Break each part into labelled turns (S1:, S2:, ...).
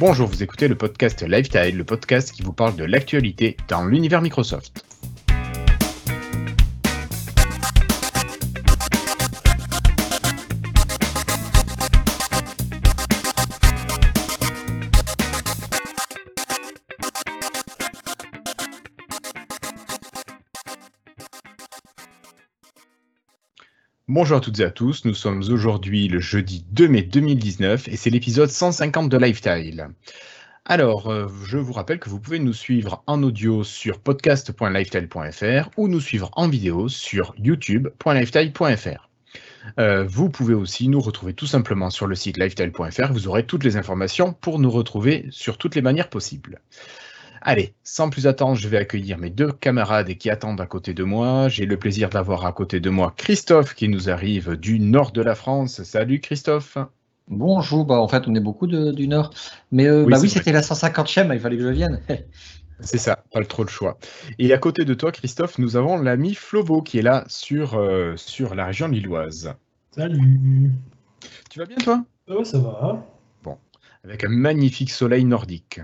S1: Bonjour, vous écoutez le podcast Lifetile, le podcast qui vous parle de l'actualité dans l'univers Microsoft. Bonjour à toutes et à tous, nous sommes aujourd'hui le jeudi 2 mai 2019 et c'est l'épisode 150 de Lifetile. Alors, euh, je vous rappelle que vous pouvez nous suivre en audio sur podcast.lifetile.fr ou nous suivre en vidéo sur youtube.lifetile.fr. Euh, vous pouvez aussi nous retrouver tout simplement sur le site lifetile.fr, vous aurez toutes les informations pour nous retrouver sur toutes les manières possibles. Allez, sans plus attendre, je vais accueillir mes deux camarades qui attendent à côté de moi. J'ai le plaisir d'avoir à côté de moi Christophe qui nous arrive du nord de la France. Salut Christophe.
S2: Bonjour, bah en fait on est beaucoup du nord. Mais euh, oui, bah oui c'était la 150e, il fallait que je vienne.
S1: C'est ça, pas trop le choix. Et à côté de toi, Christophe, nous avons l'ami Flovo qui est là sur, euh, sur la région lilloise.
S3: Salut.
S1: Tu vas bien toi?
S3: Ouais, ça va.
S1: Bon, avec un magnifique soleil nordique.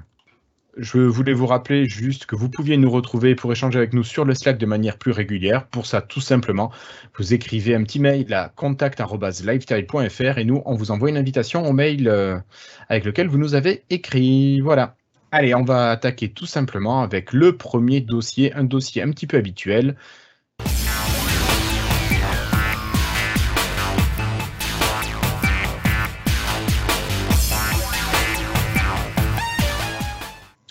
S1: Je voulais vous rappeler juste que vous pouviez nous retrouver pour échanger avec nous sur le Slack de manière plus régulière. Pour ça, tout simplement, vous écrivez un petit mail à contact.lifetile.fr et nous, on vous envoie une invitation au mail euh, avec lequel vous nous avez écrit. Voilà. Allez, on va attaquer tout simplement avec le premier dossier, un dossier un petit peu habituel.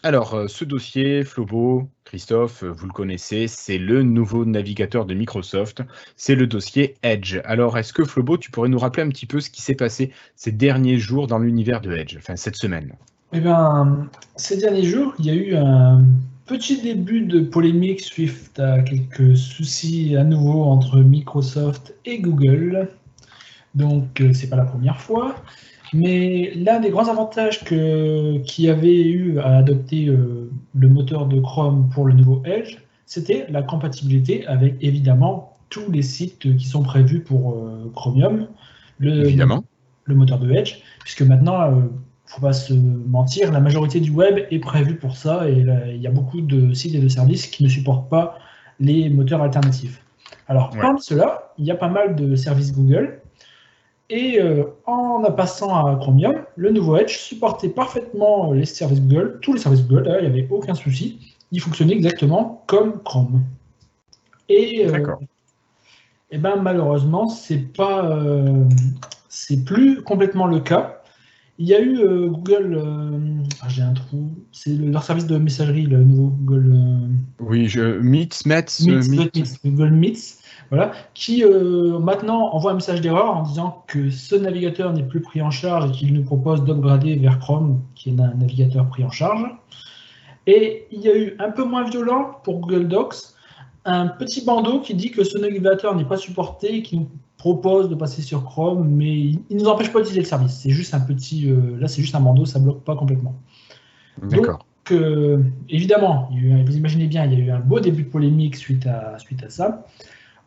S1: Alors, euh, ce dossier, Flobo, Christophe, euh, vous le connaissez, c'est le nouveau navigateur de Microsoft, c'est le dossier Edge. Alors, est-ce que Flobo, tu pourrais nous rappeler un petit peu ce qui s'est passé ces derniers jours dans l'univers de Edge, enfin cette semaine?
S3: Eh bien, ces derniers jours, il y a eu un petit début de polémique suite à quelques soucis à nouveau entre Microsoft et Google. Donc, euh, c'est pas la première fois. Mais l'un des grands avantages qu'il y avait eu à adopter euh, le moteur de Chrome pour le nouveau Edge, c'était la compatibilité avec évidemment tous les sites qui sont prévus pour euh, Chromium,
S1: le, évidemment.
S3: le moteur de Edge, puisque maintenant, il euh, ne faut pas se mentir, la majorité du web est prévue pour ça et il y a beaucoup de sites et de services qui ne supportent pas les moteurs alternatifs. Alors, parmi cela, il y a pas mal de services Google et euh, en passant à Chromium, le nouveau Edge supportait parfaitement les services Google, tous les services Google, il n'y avait aucun souci. Il fonctionnait exactement comme Chrome. Et, euh, et ben, malheureusement, c'est pas, euh, c'est plus complètement le cas. Il y a eu Google, ah, j'ai un trou, c'est leur service de messagerie, le nouveau Google.
S1: oui, je, Meets, Meets,
S3: Meets, Google Meets voilà, qui euh, maintenant envoie un message d'erreur en disant que ce navigateur n'est plus pris en charge et qu'il nous propose d'upgrader vers Chrome, qui est un navigateur pris en charge. Et il y a eu un peu moins violent pour Google Docs, un petit bandeau qui dit que ce navigateur n'est pas supporté et qui nous propose de passer sur Chrome, mais il ne nous empêche pas d'utiliser le service. C'est juste un petit, euh, là c'est juste un bandeau, ça bloque pas complètement.
S1: D'accord.
S3: Donc, euh, évidemment, vous imaginez bien, il y a eu un beau début de polémique suite à, suite à ça.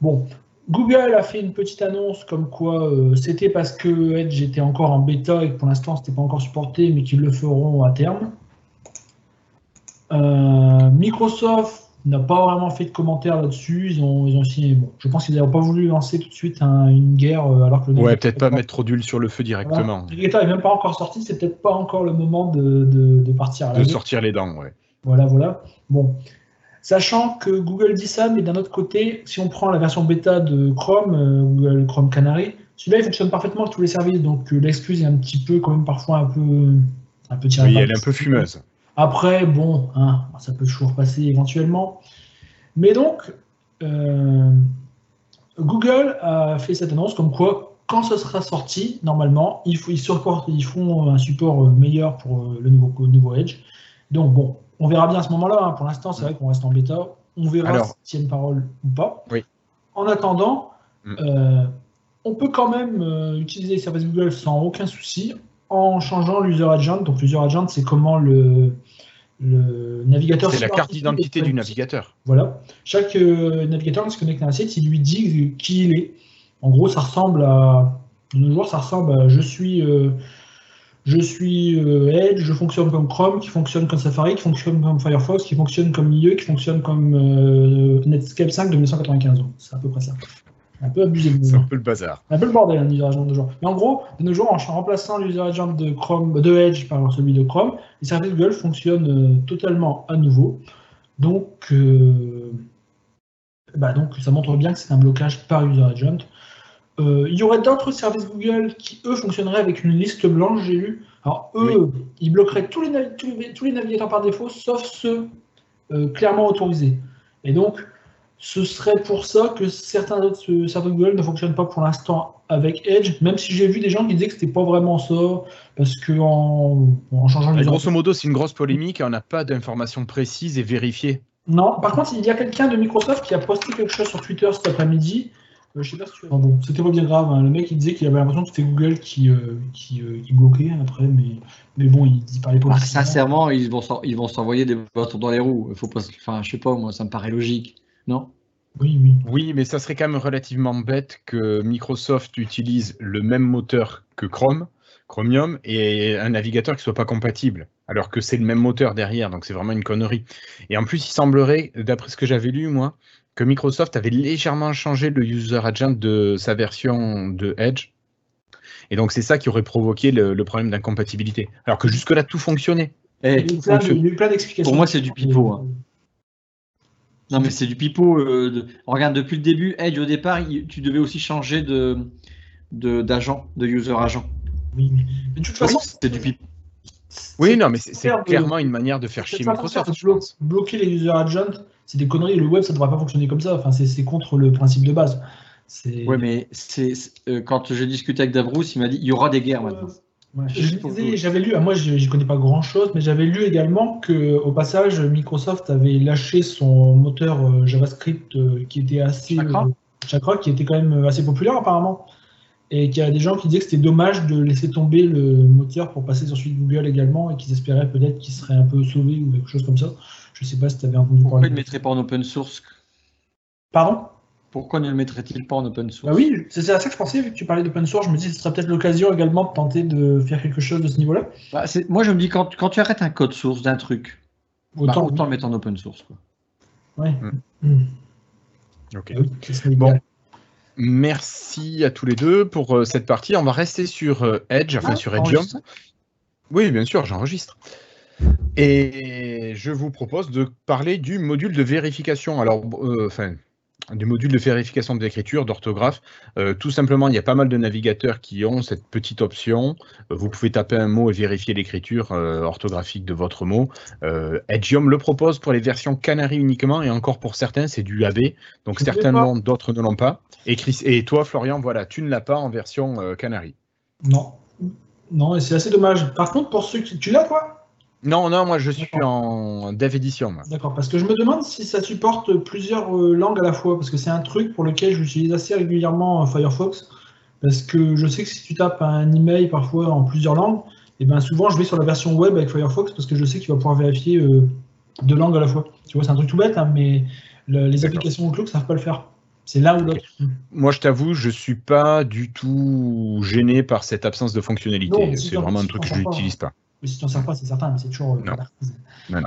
S3: Bon, Google a fait une petite annonce comme quoi euh, c'était parce que Edge était encore en bêta et que pour l'instant c'était pas encore supporté, mais qu'ils le feront à terme. Euh, Microsoft n'a pas vraiment fait de commentaires là-dessus. Ils ont, ils ont bon, je pense qu'ils n'ont pas voulu lancer tout de suite une guerre euh, alors que
S1: le Ouais, peut-être pas mettre trop d'huile sur le feu directement.
S3: Le n'est même pas encore sorti, c'est peut-être pas encore le moment de, partir à
S1: De sortir les dents, ouais.
S3: Voilà, voilà. Bon. Sachant que Google dit ça, mais d'un autre côté, si on prend la version bêta de Chrome, euh, Google Chrome Canary, celui-là il fonctionne parfaitement avec tous les services, donc euh, l'excuse est un petit peu, quand même, parfois un peu, un
S1: peu. Oui, elle est un peu fumeuse.
S3: Après, bon, hein, ça peut toujours passer éventuellement. Mais donc, euh, Google a fait cette annonce comme quoi, quand ce sera sorti, normalement, ils, ils, ils font un support meilleur pour le nouveau, nouveau Edge. Donc, bon, on verra bien à ce moment-là. Hein. Pour l'instant, c'est vrai qu'on reste en bêta. On verra si c'est une parole ou pas. En attendant, mm. euh, on peut quand même euh, utiliser les services Google sans aucun souci en changeant l'user agent. Donc l'user agent, c'est comment le, navigateur.
S1: C'est la carte d'identité du navigateur.
S3: Voilà. Chaque euh, navigateur qui se connecte à un site, il lui dit qui il est. En gros, ça ressemble à. De nos jours, ça ressemble à je suis je suis Edge, je fonctionne comme Chrome, qui fonctionne comme Safari, qui fonctionne comme Firefox, qui fonctionne comme IE, qui fonctionne comme Netscape 5 de 1995. C'est à peu près ça. Un peu abusé.
S1: C'est un peu le bazar.
S3: Un peu le bordel, un user agent de jour. Mais en gros, de nos jours, en remplaçant l'user agent de Chrome, de Edge par celui de Chrome, les services Google fonctionnent totalement à nouveau. Donc, bah donc ça montre bien que c'est un blocage par user agent. Euh, il y aurait d'autres services Google qui, eux, fonctionneraient avec une liste blanche, j'ai lu. Alors, eux, ils bloqueraient tous les, tous, les, navigateurs par défaut, sauf ceux euh, clairement autorisés. Et donc, ce serait pour ça que certains autres services Google ne fonctionnent pas pour l'instant avec Edge, même si j'ai vu des gens qui disaient que c'était pas vraiment ça, parce que en, changeant
S1: les Grosso modo, c'est une grosse polémique et on n'a pas d'informations précises et vérifiées.
S3: Non, par contre, il y a quelqu'un de Microsoft qui a posté quelque chose sur Twitter cet après-midi je sais pas si tu bon, c'était pas bien grave. Hein. Le mec, il disait qu'il avait l'impression que c'était Google qui, euh, qui, euh, qui, bloquait après, mais, mais bon, il, il parlait pas.
S2: Ah, sincèrement, ils vont, ils vont s'envoyer des bâtons dans les roues. Faut pas, enfin, je sais pas, moi, ça me paraît logique, non?
S3: Oui, oui.
S1: Oui, mais ça serait quand même relativement bête que Microsoft utilise le même moteur que Chrome, Chromium, et un navigateur qui soit pas compatible, alors que c'est le même moteur derrière, donc c'est vraiment une connerie. Et en plus, il semblerait, d'après ce que j'avais lu, moi, que Microsoft avait légèrement changé le user agent de sa version de Edge. Et donc c'est ça qui aurait provoqué le, problème d'incompatibilité. Alors que jusque-là, tout fonctionnait.
S3: Eh, il y a eu plein d'explications.
S2: Pour moi, c'est du pipeau. Hein. Non, mais c'est du pipeau. Euh, regarde, depuis le début, Edge, au départ, tu devais aussi changer de d'agent, de, user agent.
S3: Oui, mais de toute façon,
S2: c'est du pipeau.
S1: Oui, non, mais c'est clairement une manière de faire chier Microsoft.
S3: bloquer les user agents, c'est des conneries. Le web, ça ne devrait pas fonctionner comme ça. Enfin, c'est contre le principe de base.
S2: Oui, mais c'est euh, quand j'ai discuté avec Davrous, il m'a dit il y aura des guerres maintenant.
S3: J'avais lu, ah, moi je ne connais pas grand chose, mais j'avais lu également que au passage Microsoft avait lâché son moteur euh, JavaScript euh, qui était assez Chakra. qui était quand même assez populaire apparemment, et qu'il y a des gens qui disaient que c'était dommage de laisser tomber le moteur pour passer sur celui de Google également, et qu'ils espéraient peut-être qu'il serait un peu sauvé ou quelque chose comme ça. Je ne sais pas si tu avais entendu
S2: Pourquoi il ne mettrait pas en open source
S3: Pardon?
S2: Pourquoi ne le mettrait-il pas en open source?
S3: Bah Oui, c'est à ça que je pensais, vu que tu parlais d'open source, je me dis que ce serait peut-être l'occasion également de tenter de faire quelque chose de ce niveau-là.
S2: Bah, moi, je me dis, quand, quand tu arrêtes un code source d'un truc, autant, bah, le mettre en open source.
S3: Oui.
S1: Hmm. Hmm. Ok. Ah bon. Merci à tous les deux pour euh, cette partie. On va rester sur euh, Edge, enfin ah, sur Edge. Oui, bien sûr, j'enregistre. Et je vous propose de parler du module de vérification. Alors, euh, enfin, du module de vérification d'écriture, d'orthographe. Euh, tout simplement, il y a pas mal de navigateurs qui ont cette petite option. Euh, vous pouvez taper un mot et vérifier l'écriture orthographique de votre mot. Edgium le propose pour les versions Canary uniquement et encore pour certains, c'est du AB. Donc certainement, d'autres ne l'ont pas. Et, et toi, Florian, voilà, tu ne l'as pas en version Canary.
S3: Non. Non, et c'est assez dommage. Par contre, pour ceux qui... Tu l'as, toi?
S1: Non, non, moi je suis en dev edition.
S3: D'accord, parce que je me demande si ça supporte plusieurs euh, langues à la fois, parce que c'est un truc pour lequel j'utilise assez régulièrement euh, Firefox, parce que je sais que si tu tapes un email parfois en plusieurs langues, et eh ben souvent je vais sur la version web avec Firefox parce que je sais qu'il va pouvoir vérifier euh, deux langues à la fois. Tu vois, c'est un truc tout bête, hein, mais les applications Outlook ne savent pas le faire. C'est l'un ou l'autre.
S1: Moi, je t'avoue, je suis pas du tout gêné par cette absence de fonctionnalité. C'est vraiment un truc que je n'utilise pas.
S3: Mais si tu n'en sers pas, c'est certain, mais c'est toujours.
S1: Euh, non.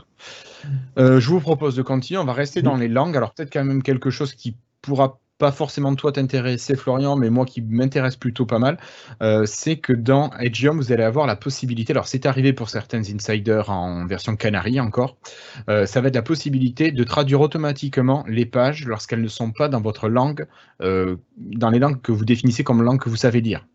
S1: Euh, je vous propose de continuer. On va rester dans les langues. Alors, peut-être quand même quelque chose qui pourra pas forcément toi t'intéresser, Florian, mais moi qui m'intéresse plutôt pas mal, euh, c'est que dans Edgeium, vous allez avoir la possibilité, alors c'est arrivé pour certains insiders en version Canary encore, ça va être la possibilité de traduire automatiquement les pages lorsqu'elles ne sont pas dans votre langue, dans les langues que vous définissez comme langue que vous savez lire.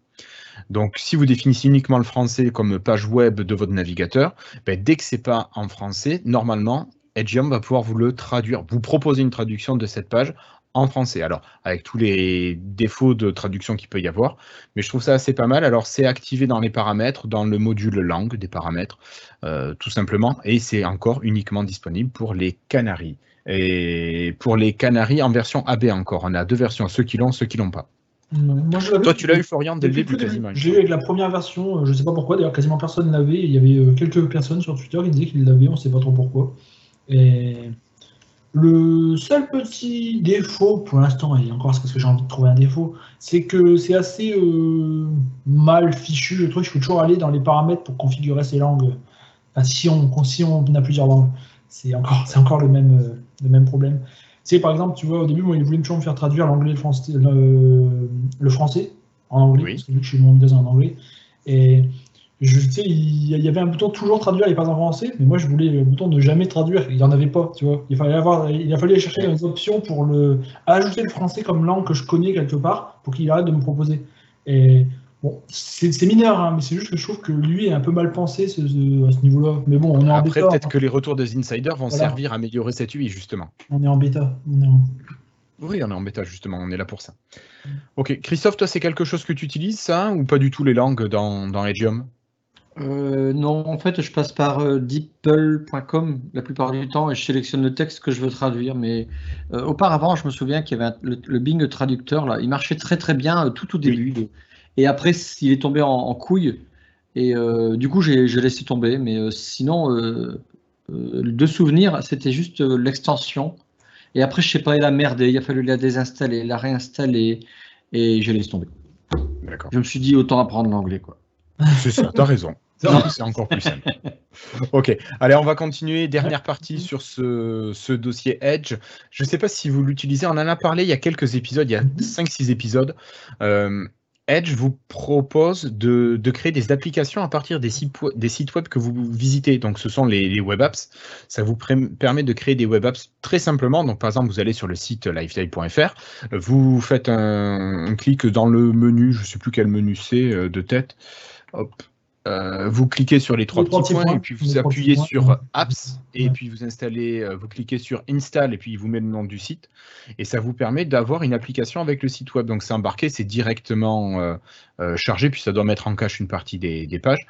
S1: Donc, si vous définissez uniquement le français comme page web de votre navigateur, ben, dès que c'est pas en français, normalement, Edgeium va pouvoir vous le traduire, vous proposer une traduction de cette page en français. Alors, avec tous les défauts de traduction qu'il peut y avoir, mais je trouve ça assez pas mal. Alors, c'est activé dans les paramètres, dans le module langue des paramètres, euh, tout simplement, et c'est encore uniquement disponible pour les Canaries. Et pour les Canaries en version AB encore, on a deux versions, ceux qui l'ont, ceux qui l'ont pas. Toi, tu l'as eu, Florian, dès le début, quasiment.
S3: J'ai eu avec la première version, euh, je ne sais pas pourquoi, d'ailleurs, quasiment personne l'avait. Il y avait euh, quelques personnes sur Twitter qui disaient qu'ils l'avaient, on ne sait pas trop pourquoi. Et Le seul petit défaut pour l'instant, et encore c'est parce que j'ai envie de trouver un défaut, c'est que c'est assez euh, mal fichu le truc. Il faut toujours aller dans les paramètres pour configurer ces langues. Enfin, si on, si on a plusieurs langues, c'est encore, encore le même, le même problème. Par exemple, tu vois, au début, moi, il voulait toujours me faire traduire l'anglais, le français, le, le français en anglais,
S1: Oui.
S3: parce que vu que je suis mon Windows en anglais. Et je sais, il y avait un bouton toujours traduire et pas en français, mais moi je voulais le bouton de jamais traduire, il n'y en avait pas, tu vois. Il fallait avoir, il a fallu aller chercher des options pour le ajouter le français comme langue que je connais quelque part pour qu'il arrête de me proposer. Et bon, c'est mineur, hein, mais c'est juste que je trouve que lui est un peu mal pensé ce- ce- à ce niveau-là. Mais bon, on est en
S1: Après,
S3: bêta.
S1: peut-être
S3: hein.
S1: que les retours des insiders vont
S3: Voilà.
S1: servir à améliorer cette UI, justement.
S3: On est en bêta. On est en-
S1: Oui, on est en bêta, justement, on est là pour ça. Ok, Christophe, toi, c'est quelque chose que tu utilises, ça, ou pas du tout les langues dans, dans Edium?
S2: Euh, non, en fait, je passe par euh, deeple.com la plupart du temps et je sélectionne le texte que je veux traduire. Mais euh, auparavant, je me souviens qu'il y avait un- le, le Bing traducteur là, il marchait très très bien euh, tout au début. de- et après, il est tombé en, en couille. Et euh, du coup, j'ai laissé tomber. Mais euh, sinon, euh, euh, de souvenir, c'était juste l'extension. Et après, je sais pas, il a merdé. Il a fallu la désinstaller, la réinstaller. Et j'ai laissé tomber. Je me suis dit, autant apprendre l'anglais. quoi.
S1: C'est ça, t'as raison. C'est encore plus simple. Ok, allez, on va continuer. Dernière partie sur ce, ce dossier Edge. Je ne sais pas si vous l'utilisez, on en a parlé il y a quelques épisodes, il y a 5-6 épisodes. Euh, Edge vous propose de, créer des applications à partir des sites, web que vous visitez. Donc, ce sont les, web apps. Ça vous permet de créer des web apps très simplement. Donc, par exemple, vous allez sur le site lifestyle.fr, vous faites un, un clic dans le menu, je ne sais plus quel menu c'est euh, de tête. Hop. Euh, vous cliquez sur les trois
S3: Les trois
S1: petits points,
S3: points.
S1: et puis vous appuyez sur Apps et
S3: Ouais.
S1: puis vous installez, euh, vous cliquez sur Install et puis il vous met le nom du site et ça vous permet d'avoir une application avec le site web. Donc c'est embarqué, c'est directement euh, euh, chargé puis ça doit mettre en cache une partie des, des pages.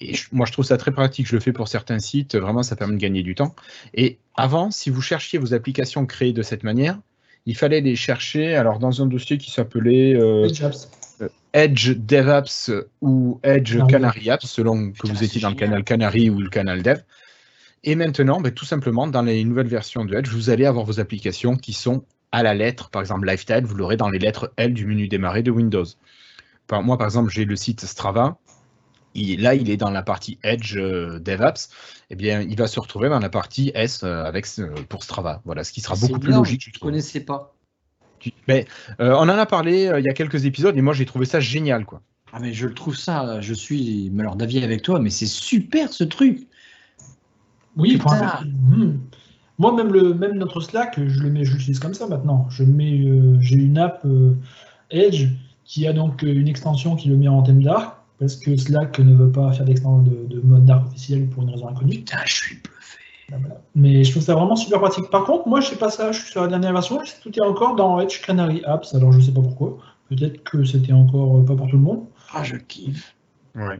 S1: Et je- moi je trouve ça très pratique. Je le fais pour certains sites. Vraiment ça permet de gagner du temps. Et avant, si vous cherchiez vos applications créées de cette manière, il fallait les chercher alors dans un dossier qui s'appelait
S3: Edge
S1: DevApps ou Edge. Canary Apps, selon que vous étiez dans le canal Canary ou le canal Dev. Et maintenant, ben, tout simplement, dans les nouvelles versions de Edge, vous allez avoir vos applications qui sont à la lettre. Par exemple, Lifestyle, vous l'aurez dans les lettres L du menu démarrer de Windows. Par- moi, par exemple, j'ai le site Strava. Il- là, il est dans la partie Edge euh, DevApps. Eh bien, il va se retrouver dans la partie S euh, avec, pour Strava. Voilà, ce qui sera beaucoup plus logique. je trouve.
S2: connaissais pas.
S1: Tu- mais, euh, on en a parlé euh, il y a quelques épisodes et moi, j'ai trouvé ça génial. quoi.
S2: Ah mais je le trouve ça, je suis alors d'avis avec toi, mais c'est super ce truc.
S3: Oui,
S2: Putain.
S3: hmm. moi même le même notre Slack, je le mets, je l'utilise comme ça maintenant. Je mets, euh, j'ai une app euh, Edge qui a donc une extension qui le met en thème dark parce que Slack ne veut pas faire d'extension de, de mode dark officiel pour une raison inconnue.
S2: Putain, je suis bluffé.
S3: Mais je trouve ça vraiment super pratique. Par contre, moi je sais pas ça, je suis sur la dernière version, tout est encore dans Edge Canary Apps, alors je sais pas pourquoi. Peut-être que c'était encore euh, pas pour tout le monde.
S2: Ah, je kiffe.
S1: Ouais.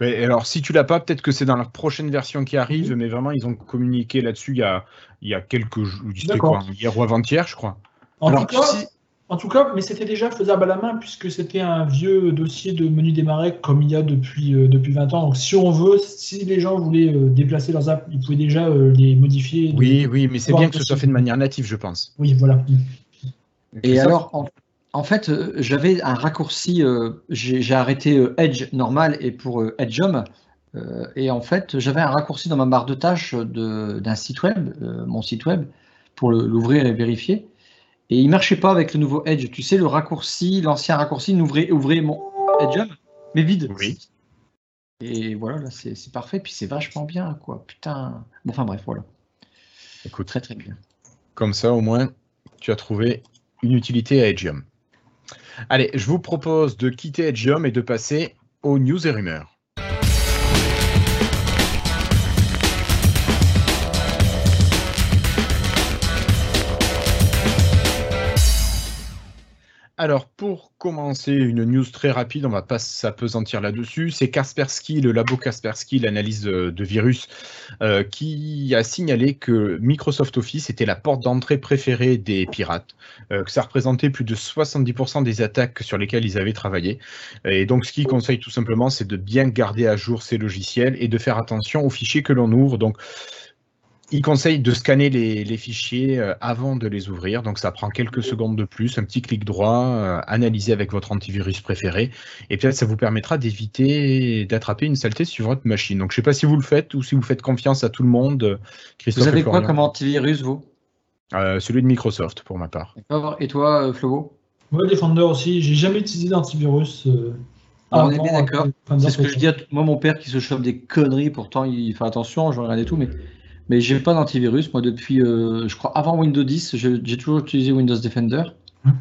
S1: Mais alors, si tu l'as pas, peut-être que c'est dans leur prochaine version qui arrive, mais vraiment, ils ont communiqué là-dessus il y a, il y a quelques jours, c'était
S3: D'accord.
S1: quoi, hier ou avant-hier, je crois.
S3: En
S2: Alors,
S3: tout cas,
S2: si-
S3: En tout cas, mais c'était déjà faisable à la main puisque c'était un vieux dossier de menu démarrer comme il y a depuis, euh, depuis 20 ans. Donc si on veut, si les gens voulaient euh, déplacer leurs apps, ils pouvaient déjà euh, les modifier. de-
S1: Oui, oui, mais c'est bien que ce soit fait de manière native, je pense.
S3: Oui, voilà.
S2: Et alors, en, en fait, euh, j'avais un raccourci, euh, j'ai arrêté euh, Edge normal et pour euh, Edgeum. euh, et en fait, j'avais un raccourci dans ma barre de tâches de- d'un site web, euh, mon site web, pour l'ouvrir et vérifier. Et il marchait pas avec le nouveau Edge. Tu sais, le raccourci, l'ancien raccourci n'ouvrait ouvrait mon Edgeum, mais vide.
S1: Oui.
S2: Et voilà, là, c'est parfait. Puis c'est vachement bien, quoi. Putain. Bon, enfin bref, voilà.
S1: Écoute,
S2: Très, très bien.
S1: comme ça, au moins, tu as trouvé une utilité à Edgium. Allez, je vous propose de quitter Edgium et de passer aux news et rumeurs. Alors, pour commencer, une news très rapide, on va pas s'apesantir là-dessus. C'est Kaspersky, le labo Kaspersky, l'analyse de, de virus, euh, qui a signalé que Microsoft Office était la porte d'entrée préférée des pirates, euh, que ça représentait plus de 70% des attaques sur lesquelles ils avaient travaillé. Et donc, ce qu'il conseille tout simplement, c'est de bien garder à jour ces logiciels et de faire attention aux fichiers que l'on ouvre. Donc, il conseille de scanner les, fichiers euh, avant de les ouvrir, donc ça prend quelques secondes de plus, un petit clic droit, euh, analyser avec votre antivirus préféré, et peut-être ça vous permettra d'éviter d'attraper une saleté sur votre machine. Donc je ne sais pas si vous le faites ou si vous faites confiance à tout le monde.
S2: Christophe vous avez quoi comme antivirus, vous?
S1: Euh, Celui de Microsoft, pour ma part.
S2: D'accord. Et toi, Flobo
S3: Moi, Defender aussi. J'ai jamais utilisé d'antivirus.
S2: Ah, on est bien d'accord. C'est ce que je dis à moi, mon père qui se chope des conneries, pourtant il fait attention, je regarde et tout, mais mais j'ai pas d'antivirus. Moi, depuis, euh, je crois, avant Windows 10, j'ai toujours utilisé Windows Defender. Hum.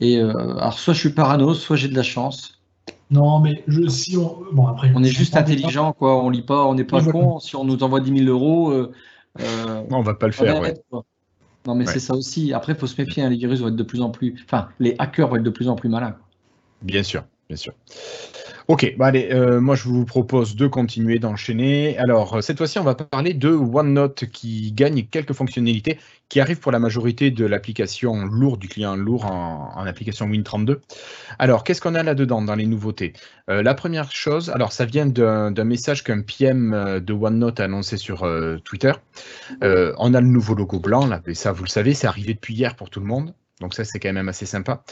S2: Et euh, alors, soit je suis parano, soit j'ai de la chance.
S3: Non, mais je, si on.
S2: Bon, après. On est juste intelligent, quoi. On lit pas, on n'est pas con. Si on nous envoie 10 000 euros. Euh,
S1: non, on va pas le faire, ouais.
S2: Non, mais c'est ça aussi. Après, il faut se méfier. Hein, les virus vont être de plus en plus. Enfin, les hackers vont être de plus en plus malins.
S1: Bien sûr, bien sûr. Ok, bah allez, euh, moi je vous propose de continuer, d'enchaîner. Alors, euh, cette fois-ci, on va parler de OneNote qui gagne quelques fonctionnalités qui arrivent pour la majorité de l'application lourde, du client lourd en, application Win32. Alors, qu'est-ce qu'on a là-dedans dans les nouveautés? Euh, La première chose, alors ça vient d'un message qu'un PM de OneNote a annoncé sur Twitter. on a le nouveau logo blanc, là, et ça vous le savez, c'est arrivé depuis hier pour tout le monde. Donc ça, c'est quand même assez sympa.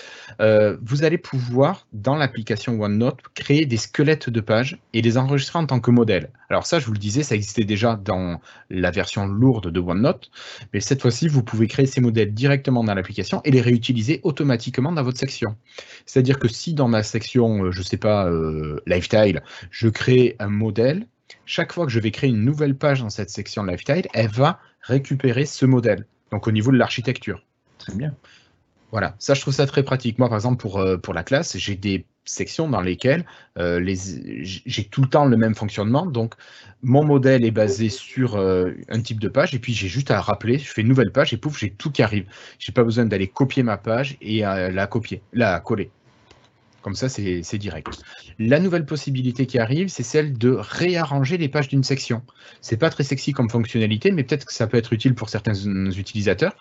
S1: Euh, vous allez pouvoir, dans l'application OneNote, créer des squelettes de pages et les enregistrer en tant que modèle. Alors ça, je vous le disais, ça existait déjà dans la version lourde de OneNote, mais cette fois-ci, vous pouvez créer ces modèles directement dans l'application et les réutiliser automatiquement dans votre section. C'est-à-dire que si dans ma section, euh, je ne sais pas, euh, Lifestyle, je crée un modèle, chaque fois que je vais créer une nouvelle page dans cette section Lifestyle, elle va récupérer ce modèle. Donc au niveau de l'architecture.
S2: Très bien.
S1: Voilà, ça je trouve ça très pratique. Moi par exemple pour, euh, la classe, j'ai des sections dans lesquelles euh, j'ai tout le temps le même fonctionnement. Donc mon modèle est basé sur euh, un type de page et puis j'ai juste à rappeler, je fais une nouvelle page et pouf, j'ai tout qui arrive. J'ai pas besoin d'aller copier ma page et la copier, la coller. Comme ça, c'est direct. La nouvelle possibilité qui arrive, c'est celle de réarranger les pages d'une section. C'est pas très sexy comme fonctionnalité, mais peut-être que ça peut être utile pour certains utilisateurs.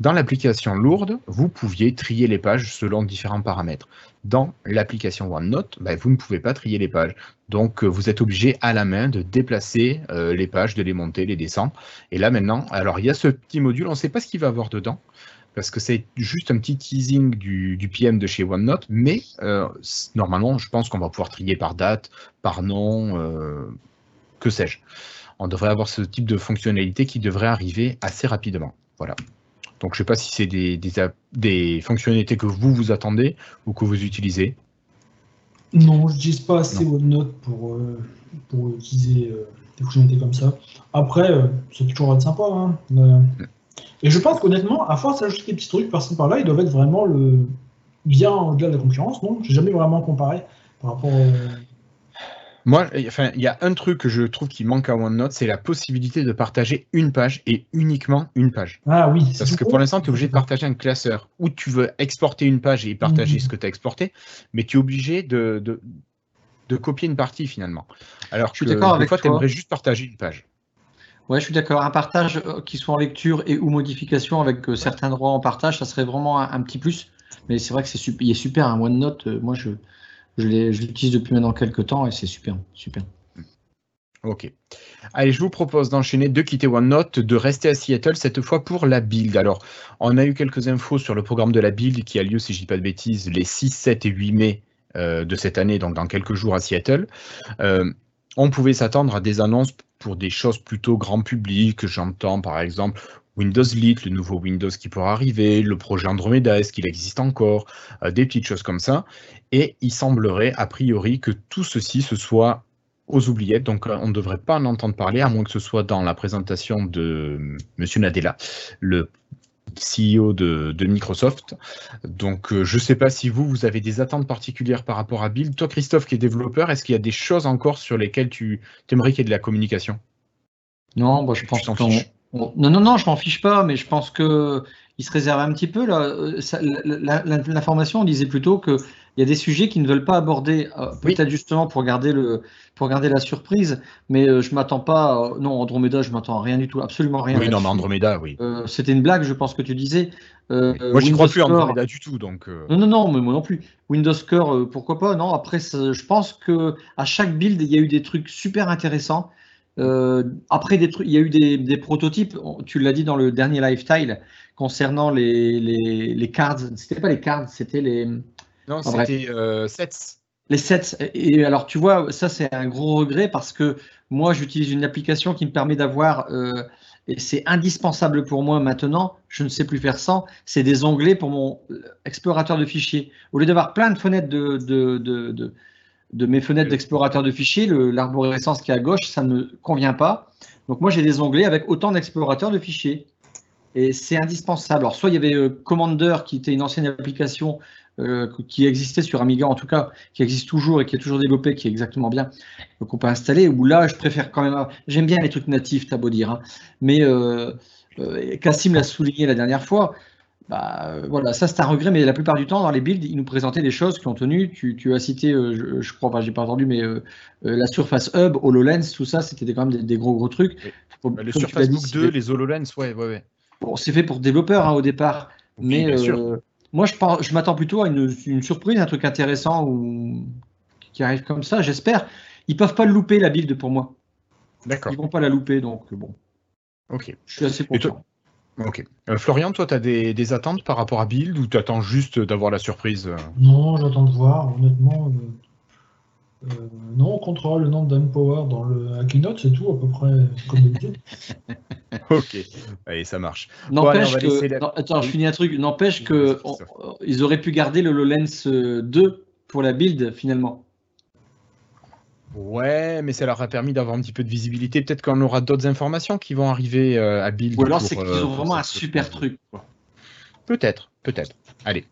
S1: Dans l'application lourde, vous pouviez trier les pages selon différents paramètres. Dans l'application OneNote, ben, vous ne pouvez pas trier les pages. Donc, vous êtes obligé à la main de déplacer euh, les pages, de les monter, les descendre. Et là, maintenant, alors il y a ce petit module, on ne sait pas ce qu'il va avoir dedans parce que c'est juste un petit teasing du, PM de chez OneNote, mais euh, normalement, je pense qu'on va pouvoir trier par date, par nom, euh, que sais-je. On devrait avoir ce type de fonctionnalité qui devrait arriver assez rapidement. Voilà. Donc je ne sais pas si c'est des, des, fonctionnalités que vous vous attendez ou que vous utilisez.
S3: Non, je n'utilise pas assez OneNote pour, euh, pour utiliser des fonctionnalités comme ça. Après, ça peut toujours être sympa. Hein. Mm. Et je pense qu'honnêtement, à force d'ajouter des petits trucs par-ci par-là, ils doivent être vraiment le bien au-delà de la concurrence. Non, j'ai jamais vraiment comparé par rapport.
S1: Moi, enfin, il y a un truc que je trouve qui manque à OneNote, c'est la possibilité de partager une page et uniquement une page.
S3: Ah oui.
S1: Parce que pour l'instant, tu es obligé de partager un classeur où tu veux exporter une page et partager mhm. ce que tu as exporté, mais tu es obligé de, de, copier une partie finalement. Alors je suis d'accord avec fois, tu aimerais juste partager une page.
S2: Ouais, je suis d'accord. Un partage euh, qui soit en lecture et ou modification avec euh, certains droits en partage, ça serait vraiment un, petit plus. Mais c'est vrai que c'est super, il est super. Un OneNote, euh, moi je, l'utilise depuis maintenant quelques temps et c'est super, super.
S1: Ok. Allez, je vous propose d'enchaîner, de quitter OneNote, de rester à Seattle, cette fois pour la build. Alors, on a eu quelques infos sur le programme de la build qui a lieu, si je ne dis pas de bêtises, les 6, 7 et 8 mai de cette année, donc dans quelques jours à Seattle. on pouvait s'attendre à des annonces pour des choses plutôt grand public. J'entends par exemple Windows Lite, le nouveau Windows qui pourra arriver, le projet Andromeda, est-ce qu'il existe encore, euh, des petites choses comme ça. Et il semblerait a priori que tout ceci se soit aux oubliettes, donc euh, on ne devrait pas en entendre parler, à moins que ce soit dans la présentation de M. Nadella, CEO de, Microsoft. Donc, euh, je ne sais pas si vous, vous avez des attentes particulières par rapport à Build. Toi, Christophe, qui est développeur, est-ce qu'il y a des choses encore sur lesquelles tu aimerais qu'il y ait de la communication?
S2: Non, moi, je pense que non, non, non, je m'en fiche pas, mais je pense que il se réserve un petit peu. Euh, l'information disait plutôt qu'il y a des sujets qui ne veulent pas aborder, euh, peut-être justement pour garder, le, pour garder la surprise, mais euh, je m'attends pas. non, Andromeda, je m'attends à rien du tout, absolument rien.
S1: Oui, non, mais Andromeda, oui.
S2: C'était une blague, je pense que tu disais.
S1: Moi, je ne crois plus Andromeda du tout. Donc,
S2: Non, non, non, mais moi non plus. Windows Core, pourquoi pas Non, après, je pense que à chaque build, il y a eu des trucs super intéressants. Euh, après, des trucs, il y a eu des, prototypes, tu l'as dit dans le dernier lifestyle, concernant les, les, les cards. C'était pas les cards, c'était les.
S1: Non, c'était euh, sets.
S2: Les sets. Et alors, tu vois, ça, c'est un gros regret parce que moi, j'utilise une application qui me permet d'avoir. Euh, et c'est indispensable pour moi maintenant, je ne sais plus faire sans, c'est des onglets pour mon explorateur de fichiers. Au lieu d'avoir plein de fenêtres de, de, de, de mes fenêtres d'explorateur de fichiers, l'arborescence qui est à gauche, ça ne me convient pas. Donc moi, j'ai des onglets avec autant d'explorateurs de fichiers. Et c'est indispensable. Alors, soit il y avait euh, Commander, qui était une ancienne application euh, qui existait sur Amiga, en tout cas, qui existe toujours et qui est toujours développée, qui est exactement bien, qu'on peut installer, où là, je préfère quand même... J'aime bien les trucs natifs, t'as beau dire. Hein. Mais euh, euh Cassim l'a souligné la dernière fois, bah, voilà, ça c'est un regret, mais la plupart du temps, dans les builds, ils nous présentaient des choses qui ont tenu. Tu, as cité, je, crois pas, j'ai pas entendu, mais la Surface Hub, HoloLens, tout ça, c'était quand même des, gros gros trucs.
S1: Bah, le Surface Book 2, les HoloLens, ouais, ouais, ouais.
S2: Bon, c'est fait pour développeurs hein, au départ, mais moi, je, je m'attends plutôt à une, surprise, un truc intéressant ou qui arrive comme ça, j'espère. Ils peuvent pas le louper, la build, pour moi.
S1: D'accord.
S2: Ils vont pas la louper, donc bon.
S1: Ok.
S2: Je suis assez content.
S1: Ok. Euh, Florian, toi, tu as des, attentes par rapport à build ou tu attends juste d'avoir la surprise euh
S3: Non, j'attends de voir. Honnêtement, euh, euh, non, on contrôle le nombre d'Empower dans le Keynote, c'est tout à peu près comme d'habitude.
S1: ok, allez, ça marche.
S2: N'empêche que. attends, je finis un truc. N'empêche que ils auraient pu garder le HoloLens 2 pour la build finalement.
S1: Ouais, mais ça leur a permis d'avoir un petit peu de visibilité. Peut-être qu'on aura d'autres informations qui vont arriver euh, à build.
S2: Ou alors c'est qu'ils ont euh, vraiment un super truc.
S1: Peut-être, peut-être. Allez,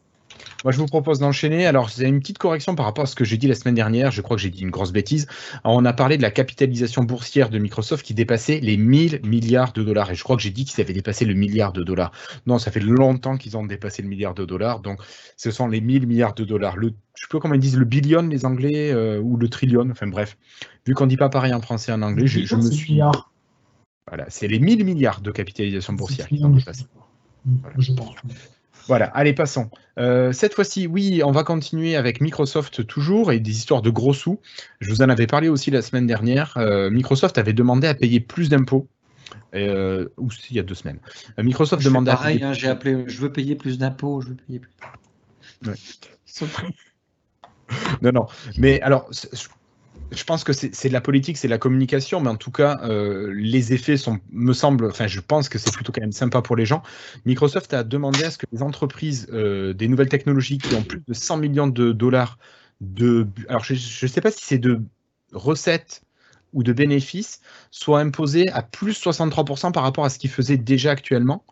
S1: moi, je vous propose d'enchaîner. Alors, c'est une petite correction par rapport à ce que j'ai dit la semaine dernière. Je crois que j'ai dit une grosse bêtise. on a parlé de la capitalisation boursière de Microsoft qui dépassait les 1000 milliards de dollars. Et je crois que j'ai dit qu'ils avaient dépassé le milliard de dollars. Non, ça fait longtemps qu'ils ont dépassé le milliard de dollars. Donc, ce sont les 1000 milliards de dollars. Le, je sais pas comment ils disent, le billion, les Anglais, euh, ou le trillion. Enfin, bref. Vu qu'on dit pas pareil en français et en anglais, je, me suis. Voilà, c'est les 1000 milliards de capitalisation boursière.
S3: Je pense.
S1: Voilà, allez, passons. Euh, cette fois-ci, oui, on va continuer avec Microsoft toujours et des histoires de gros sous. Je vous en avais parlé aussi la semaine dernière. Euh, Microsoft avait demandé à payer plus d'impôts. Euh, ou il y a deux semaines. Microsoft demandait
S2: à payer... Hein, j'ai appelé, je veux payer plus d'impôts, je veux payer plus.
S1: non, non. Mais alors, je pense que c'est de la politique, c'est de la communication, mais en tout cas, euh, les effets sont, me semblent, enfin, je pense que c'est plutôt quand même sympa pour les gens. Microsoft a demandé à ce que les entreprises euh, des nouvelles technologies qui ont plus de 100 millions de dollars de, alors je ne sais pas si c'est de recettes ou de bénéfices soit imposé à plus 63% par rapport à ce qu'il faisait déjà actuellement.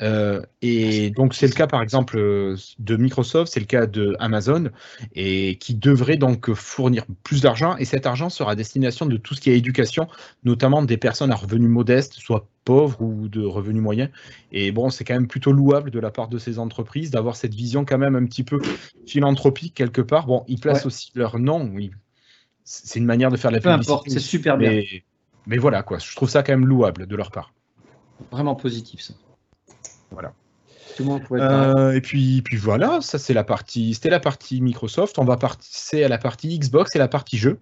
S1: Euh, et donc c'est le cas par exemple de Microsoft, c'est le cas de Amazon, et qui devrait donc fournir plus d'argent. Et cet argent sera à destination de tout ce qui est éducation, notamment des personnes à revenus modestes, soit pauvres ou de revenus moyens. Et bon, c'est quand même plutôt louable de la part de ces entreprises d'avoir cette vision quand même un petit peu philanthropique quelque part. Bon, ils placent aussi leur nom, oui, c'est une manière de faire la
S2: Peu importe, c'est super bien.
S1: Mais, voilà, quoi. Je trouve ça quand même louable de leur part.
S2: Vraiment positif, ça.
S1: Voilà. Tout le monde euh, et puis, puis voilà, ça c'est la partie, c'était la partie Microsoft. On va passer à la partie Xbox et la partie jeu.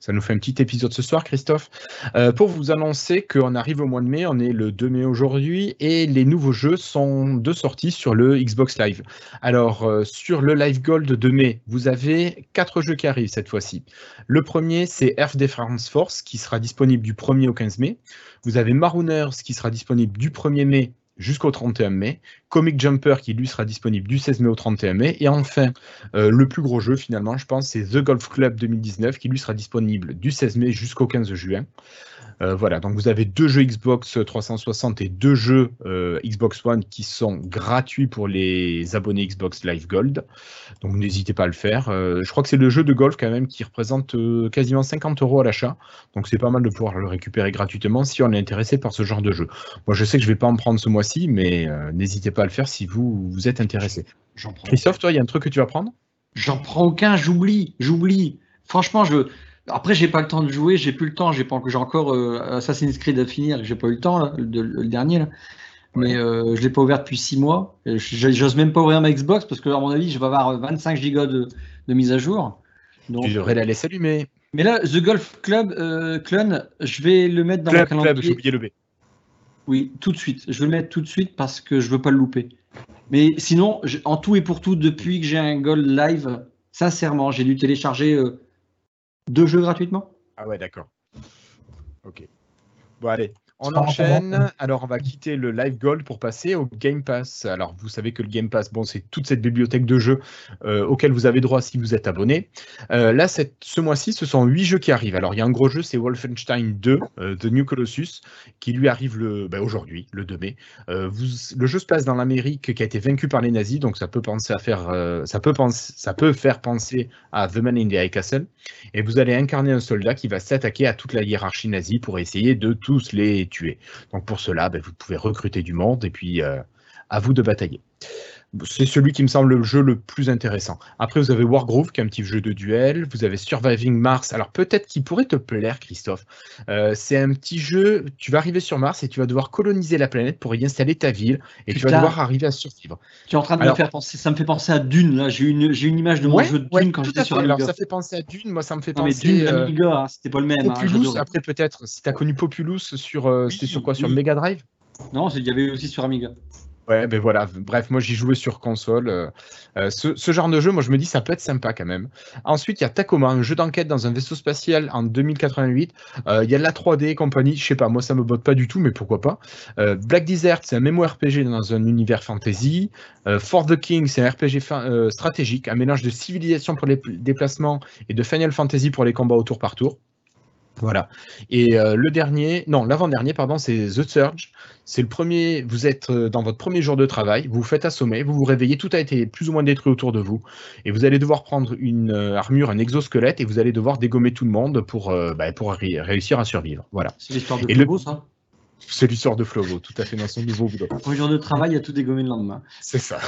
S1: Ça nous fait un petit épisode ce soir, Christophe. Euh, pour vous annoncer qu'on arrive au mois de mai, on est le 2 mai aujourd'hui, et les nouveaux jeux sont de sortie sur le Xbox Live. Alors, euh, sur le Live Gold de mai, vous avez quatre jeux qui arrivent cette fois-ci. Le premier, c'est Earth Defense Force, qui sera disponible du 1er au 15 mai. Vous avez Marooners, qui sera disponible du 1er mai jusqu'au 31 mai. Comic Jumper qui lui sera disponible du 16 mai au 31 mai. Et enfin, euh, le plus gros jeu finalement, je pense, c'est The Golf Club 2019 qui lui sera disponible du 16 mai jusqu'au 15 juin. Euh, voilà, donc vous avez deux jeux Xbox 360 et deux jeux euh, Xbox One qui sont gratuits pour les abonnés Xbox Live Gold. Donc n'hésitez pas à le faire. Euh, je crois que c'est le jeu de golf quand même qui représente quasiment 50 euros à l'achat. Donc c'est pas mal de pouvoir le récupérer gratuitement si on est intéressé par ce genre de jeu. Moi je sais que je vais pas en prendre ce mois-ci, mais n'hésitez pas à le faire si vous, vous êtes intéressé. Christophe, toi, il y a un truc que tu vas prendre?
S2: J'en prends aucun, j'oublie, j'oublie. Franchement, je, après, j'ai pas le temps de jouer, j'ai plus le temps, j'ai pas encore euh, Assassin's Creed à finir, j'ai pas eu le temps le, dernier là. Mais euh, je l'ai pas ouvert depuis 6 mois. J'ose même pas ouvrir ma Xbox parce que à mon avis, je vais avoir 25 gigas de, mise à jour.
S1: Donc, tu devrais la laisser allumer.
S2: Mais là, The Golf Club, euh, Clun, je vais le mettre dans
S1: Club,
S2: mon calendrier.
S1: club, j'ai oublié le B.
S2: Oui, tout de suite. Je vais le mettre tout de suite parce que je veux pas le louper. Mais sinon, en tout et pour tout, depuis que j'ai un Gold Live, sincèrement, j'ai dû télécharger euh, deux jeux gratuitement?
S1: Ah ouais, d'accord. Ok. Bon, allez, on enchaîne. Alors, on va quitter le Live Gold pour passer au Game Pass. Alors, vous savez que le Game Pass, bon, c'est toute cette bibliothèque de jeux euh, auxquels vous avez droit si vous êtes abonné. Euh, là, cette- ce mois-ci, ce sont huit jeux qui arrivent. Alors, il y a un gros jeu, c'est Wolfenstein 2, euh, The New Colossus, qui lui arrive le, ben, aujourd'hui, le 2 mai. Euh, vous- le jeu se passe dans l'Amérique qui a été vaincue par les nazis, donc ça peut penser à faire, ça peut penser, ça peut faire penser à The Man in the High Castle. Et vous allez incarner un soldat qui va s'attaquer à toute la hiérarchie nazie pour essayer de tous les tuer. Donc pour cela, ben, vous pouvez recruter du monde et puis euh, à vous de batailler. C'est celui qui me semble le jeu le plus intéressant. Après, vous avez Wargroove, qui est un petit jeu de duel. Vous avez Surviving Mars. Alors peut-être qu'il pourrait te plaire, Christophe. Euh, c'est un petit jeu. Tu vas arriver sur Mars et tu vas devoir coloniser la planète pour y installer ta ville. Et tu vas devoir arriver à survivre.
S2: Tu es en train de
S1: Alors-
S2: me faire penser. Ça me fait penser à Dune. Là, j'ai une, j'ai une image de mon
S1: Ouais,
S2: jeu de Dune
S1: ouais,
S2: quand j'étais
S1: à
S2: sur
S1: fait. Alors
S2: Amiga.
S1: ça fait penser à Dune. Moi, ça me fait
S2: Non, mais
S1: penser.
S2: Dune,
S1: euh,
S2: Amiga, hein, c'était pas le même. hein,
S1: Populous, après peut-être, si tu as connu Populous sur, euh,
S2: Oui,
S1: c'était sur quoi? Sur. Mega Drive?
S2: Non, c'est- il y avait aussi sur Amiga.
S1: Ouais, ben voilà. Bref, moi j'y jouais sur console. euh, euh, ce, genre de jeu, moi je me dis, ça peut être sympa quand même. Ensuite, il y a Tacoma, un jeu d'enquête dans un vaisseau spatial en 2088. Euh, Il y a de la 3D et compagnie. Je sais pas, moi ça me botte pas du tout, mais pourquoi pas. Black Desert, c'est un MMORPG dans un univers fantasy. For the King, c'est un RPG stratégique, un mélange de civilisation pour les pl- déplacements et de Final Fantasy pour les combats au tour par tour. Voilà. Et euh, le dernier, non, l'avant-dernier, pardon, c'est The Surge. C'est le premier, vous êtes euh, dans votre premier jour de travail, vous vous faites assommer, vous vous réveillez, tout a été plus ou moins détruit autour de vous, et vous allez devoir prendre une euh, armure, un exosquelette, et vous allez devoir dégommer tout le monde pour, euh, bah, pour ré- réussir à survivre. Voilà.
S2: C'est l'histoire de
S1: Et le-
S2: Flobo, ça?
S1: C'est l'histoire de Flovo, tout à fait dans son nouveau boulot.
S2: Premier jour de travail, il y a tout dégommé le lendemain.
S1: C'est ça.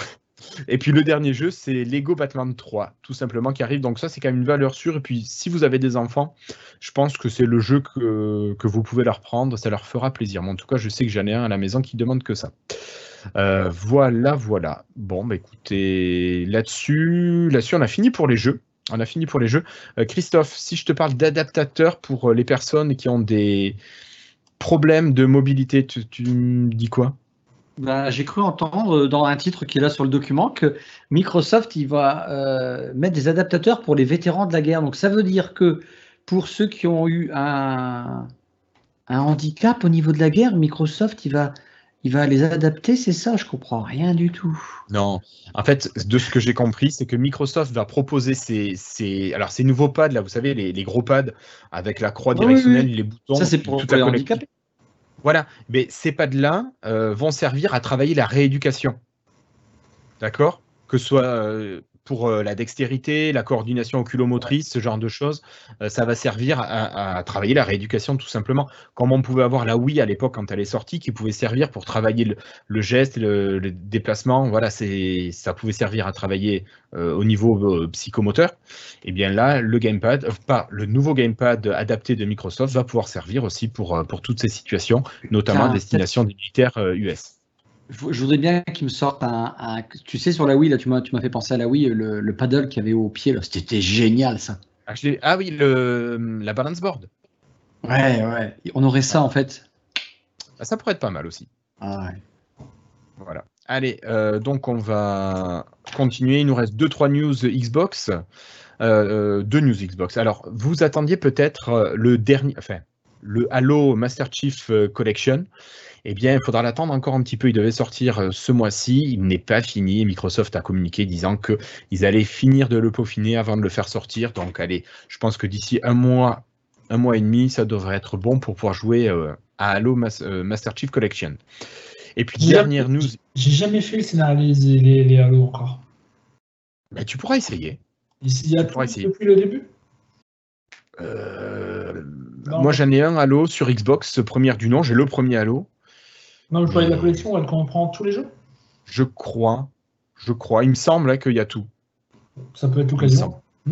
S1: Et puis le dernier jeu, c'est Lego Batman 3, tout simplement, qui arrive. Donc ça, c'est quand même une valeur sûre. Et puis, si vous avez des enfants, je pense que c'est le jeu que, vous pouvez leur prendre. Ça leur fera plaisir. Mais en tout cas, je sais que j'en ai un à la maison qui demande que ça. Euh, voilà, voilà. Bon, bah écoutez, là-dessus, là-dessus, on a fini pour les jeux. On a fini pour les jeux. Euh, Christophe, si je te parle d'adaptateurs pour euh, les personnes qui ont des problèmes de mobilité, tu, tu me dis quoi?
S2: Ben, J'ai cru entendre euh, dans un titre qui est là sur le document que Microsoft il va euh, mettre des adaptateurs pour les vétérans de la guerre. Donc ça veut dire que pour ceux qui ont eu un, un handicap au niveau de la guerre, Microsoft il va, il va les adapter, c'est ça? Je comprends rien du tout.
S1: Non, en fait, de ce que j'ai compris, c'est que Microsoft va proposer ces, ces, alors ces nouveaux pads, là, vous savez, les, les gros pads avec la croix
S2: oui,
S1: directionnelle,
S2: oui.
S1: les boutons,
S2: ça c'est pour
S1: toute la
S2: handicapés.
S1: Voilà, mais ces pads-là euh, vont servir à travailler la rééducation. D'accord? Que ce soit euh, pour euh, la dextérité, la coordination oculomotrice, ce genre de choses, euh, ça va servir à, à travailler la rééducation tout simplement. Comme on pouvait avoir la Wii à l'époque quand elle est sortie, qui pouvait servir pour travailler le, le geste, le, le déplacement, voilà, c'est ça pouvait servir à travailler euh, au niveau euh, psychomoteur. Et bien là, le gamepad, euh, pas le nouveau gamepad adapté de Microsoft va pouvoir servir aussi pour, pour toutes ces situations, notamment à
S2: Putain,
S1: destination des militaires US.
S2: Je je voudrais bien qu'ils me sortent un, un- Tu sais, sur la Wii, là, tu m'as tu m'as fait penser à la Wii, le, le paddle qu'il y avait au pied, là. C'était génial, ça.
S1: Ah, ah oui, le, la balance board.
S2: Ouais, ouais. On aurait ça, en fait.
S1: Ah, ça pourrait être pas mal aussi.
S2: Ah, ouais.
S1: Voilà. Allez, euh, donc on va continuer. Il nous reste 2-3 news Xbox. Euh, euh, deux news Xbox. Alors, vous attendiez peut-être euh, le dernier, enfin, le Halo Master Chief euh, Collection. Eh bien, il faudra l'attendre encore un petit peu. Il devait sortir euh, ce mois-ci. Il n'est pas fini. Microsoft a communiqué disant qu'ils allaient finir de le peaufiner avant de le faire sortir. Donc, allez, je pense que d'ici un mois, un mois et demi, ça devrait être bon pour pouvoir jouer euh, à Halo Mas- Master Chief Collection. Et puis, dernière news,
S3: J'ai jamais fait le scénario les, les, les Halo encore.
S1: bah, tu pourras essayer.
S3: Il y a
S1: pourrait
S3: tout
S1: essayer.
S3: depuis le début?
S1: Euh,
S3: Non.
S1: moi, j'en ai un Halo sur Xbox, première du nom. J'ai le premier Halo.
S3: Non, je parlais de la
S1: Hmm.
S3: collection, elle comprend tous les jeux?
S1: Je crois. Je crois. Il me semble hein, qu'il y a tout.
S3: Ça peut être
S1: me
S3: l'occasion.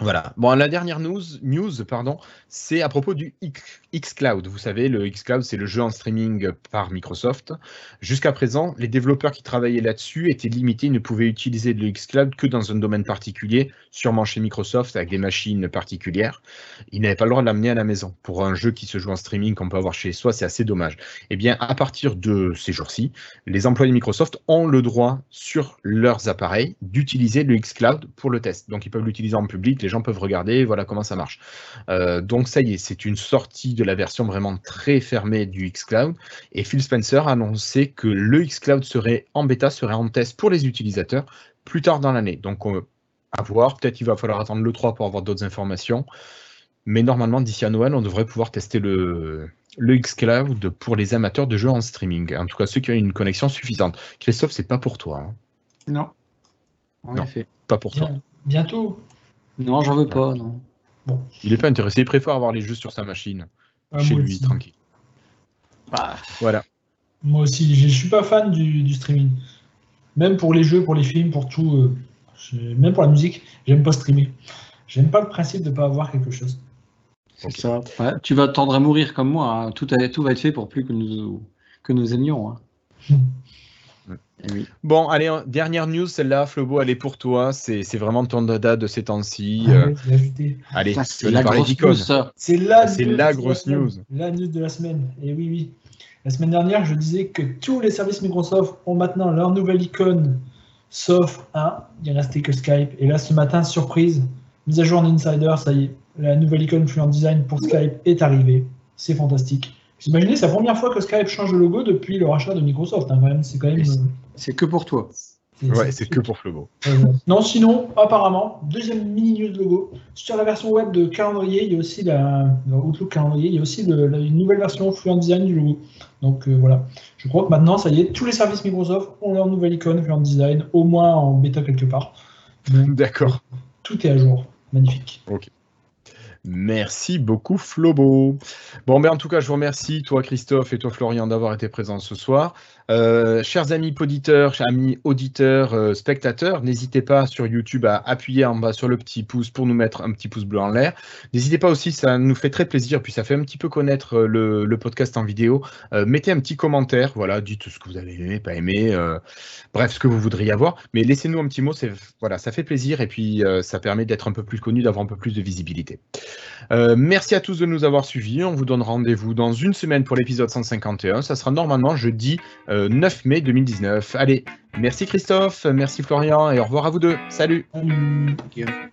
S1: Voilà. Bon, la dernière news, news pardon, c'est à propos du xCloud. Vous savez, le xCloud, c'est le jeu en streaming par Microsoft. Jusqu'à présent, les développeurs qui travaillaient là-dessus étaient limités, ils ne pouvaient utiliser le xCloud que dans un domaine particulier, sûrement chez Microsoft, avec des machines particulières. Ils n'avaient pas le droit de l'amener à la maison. Pour un jeu qui se joue en streaming qu'on peut avoir chez soi, c'est assez dommage. Eh bien, à partir de ces jours-ci, les employés de Microsoft ont le droit sur leurs appareils d'utiliser le xCloud pour le test. Donc, ils peuvent l'utiliser en public gens peuvent regarder, voilà comment ça marche. Euh, donc ça y est, c'est une sortie de la version vraiment très fermée du xCloud. Et Phil Spencer a annoncé que le xCloud serait en bêta, serait en test pour les utilisateurs plus tard dans l'année. Donc à voir, peut-être il va falloir attendre le 3 pour avoir d'autres informations. Mais normalement, d'ici à Noël, on devrait pouvoir tester le, le xCloud pour les amateurs de jeux en streaming. En tout cas, ceux qui ont une connexion suffisante. Christophe, c'est pas pour toi. Hein.
S2: Non.
S1: En non, pas pour toi.
S3: Bientôt.
S2: Non, j'en veux pas, non.
S1: Bon. Il est pas intéressé, il préfère avoir les jeux sur sa machine. Ah, chez lui, tranquille. Bah. Voilà.
S3: Moi aussi, je suis pas fan du, streaming. Même pour les jeux, pour les films, pour tout. Euh, même pour la musique, j'aime pas streamer. J'aime pas le principe de pas avoir quelque chose.
S2: C'est ça. tu vas tendre à mourir comme moi. Hein. Tout, tout, va être fait pour plus que nous, que nous aimions. Hein.
S1: Eh bon, allez, dernière news, celle-là, Flobo, elle est pour toi. C'est vraiment ton dada de ces temps-ci. Ah euh. allez,
S2: c'est la, grosse news.
S3: C'est la,
S1: la grosse news.
S3: La news de la semaine. Et oui, oui. La semaine dernière, je disais que tous les services Microsoft ont maintenant leur nouvelle icône, sauf un. Il restait que Skype. Et là, ce matin, surprise, mise à jour en Insider, ça y est. La nouvelle icône Fluent Design pour Skype est arrivée. C'est fantastique. Imaginez, c'est la première fois que Skype change de logo depuis le rachat de Microsoft. Hein, c'est quand même.
S2: C'est que pour toi.
S1: Ouais, c'est que pour Flobo.
S3: non, sinon, apparemment, deuxième mini news logo. Sur la version web de calendrier, il y a aussi la Outlook calendrier, il y a aussi une nouvelle version Fluent Design du logo. Donc euh, voilà, je crois que maintenant, ça y est, tous les services Microsoft ont leur nouvelle icône Fluent Design, au moins en bêta quelque part.
S1: D'accord.
S3: Tout est à jour. Magnifique.
S1: Ok. Merci beaucoup, Flobo. Bon, ben, en tout cas, je vous remercie, toi, Christophe, et toi, Florian, d'avoir été présents ce soir. Euh, chers amis auditeurs, chers amis auditeurs, euh, spectateurs, n'hésitez pas sur YouTube à appuyer en bas sur le petit pouce pour nous mettre un petit pouce bleu en l'air. N'hésitez pas aussi, ça nous fait très plaisir, puis ça fait un petit peu connaître euh, le, podcast en vidéo. mettez un petit commentaire, voilà, dites ce que vous avez aimé, pas aimé, bref, ce que vous voudriez avoir. Mais laissez-nous un petit mot, voilà, ça fait plaisir et puis ça permet d'être un peu plus connu, d'avoir un peu plus de visibilité. Merci à tous de nous avoir suivis. On vous donne rendez-vous dans une semaine pour l'épisode 151. Ça sera normalement jeudi. 9 mai 2019. Allez, merci Christophe, merci Florian et au revoir à vous deux. Salut.
S3: Salut.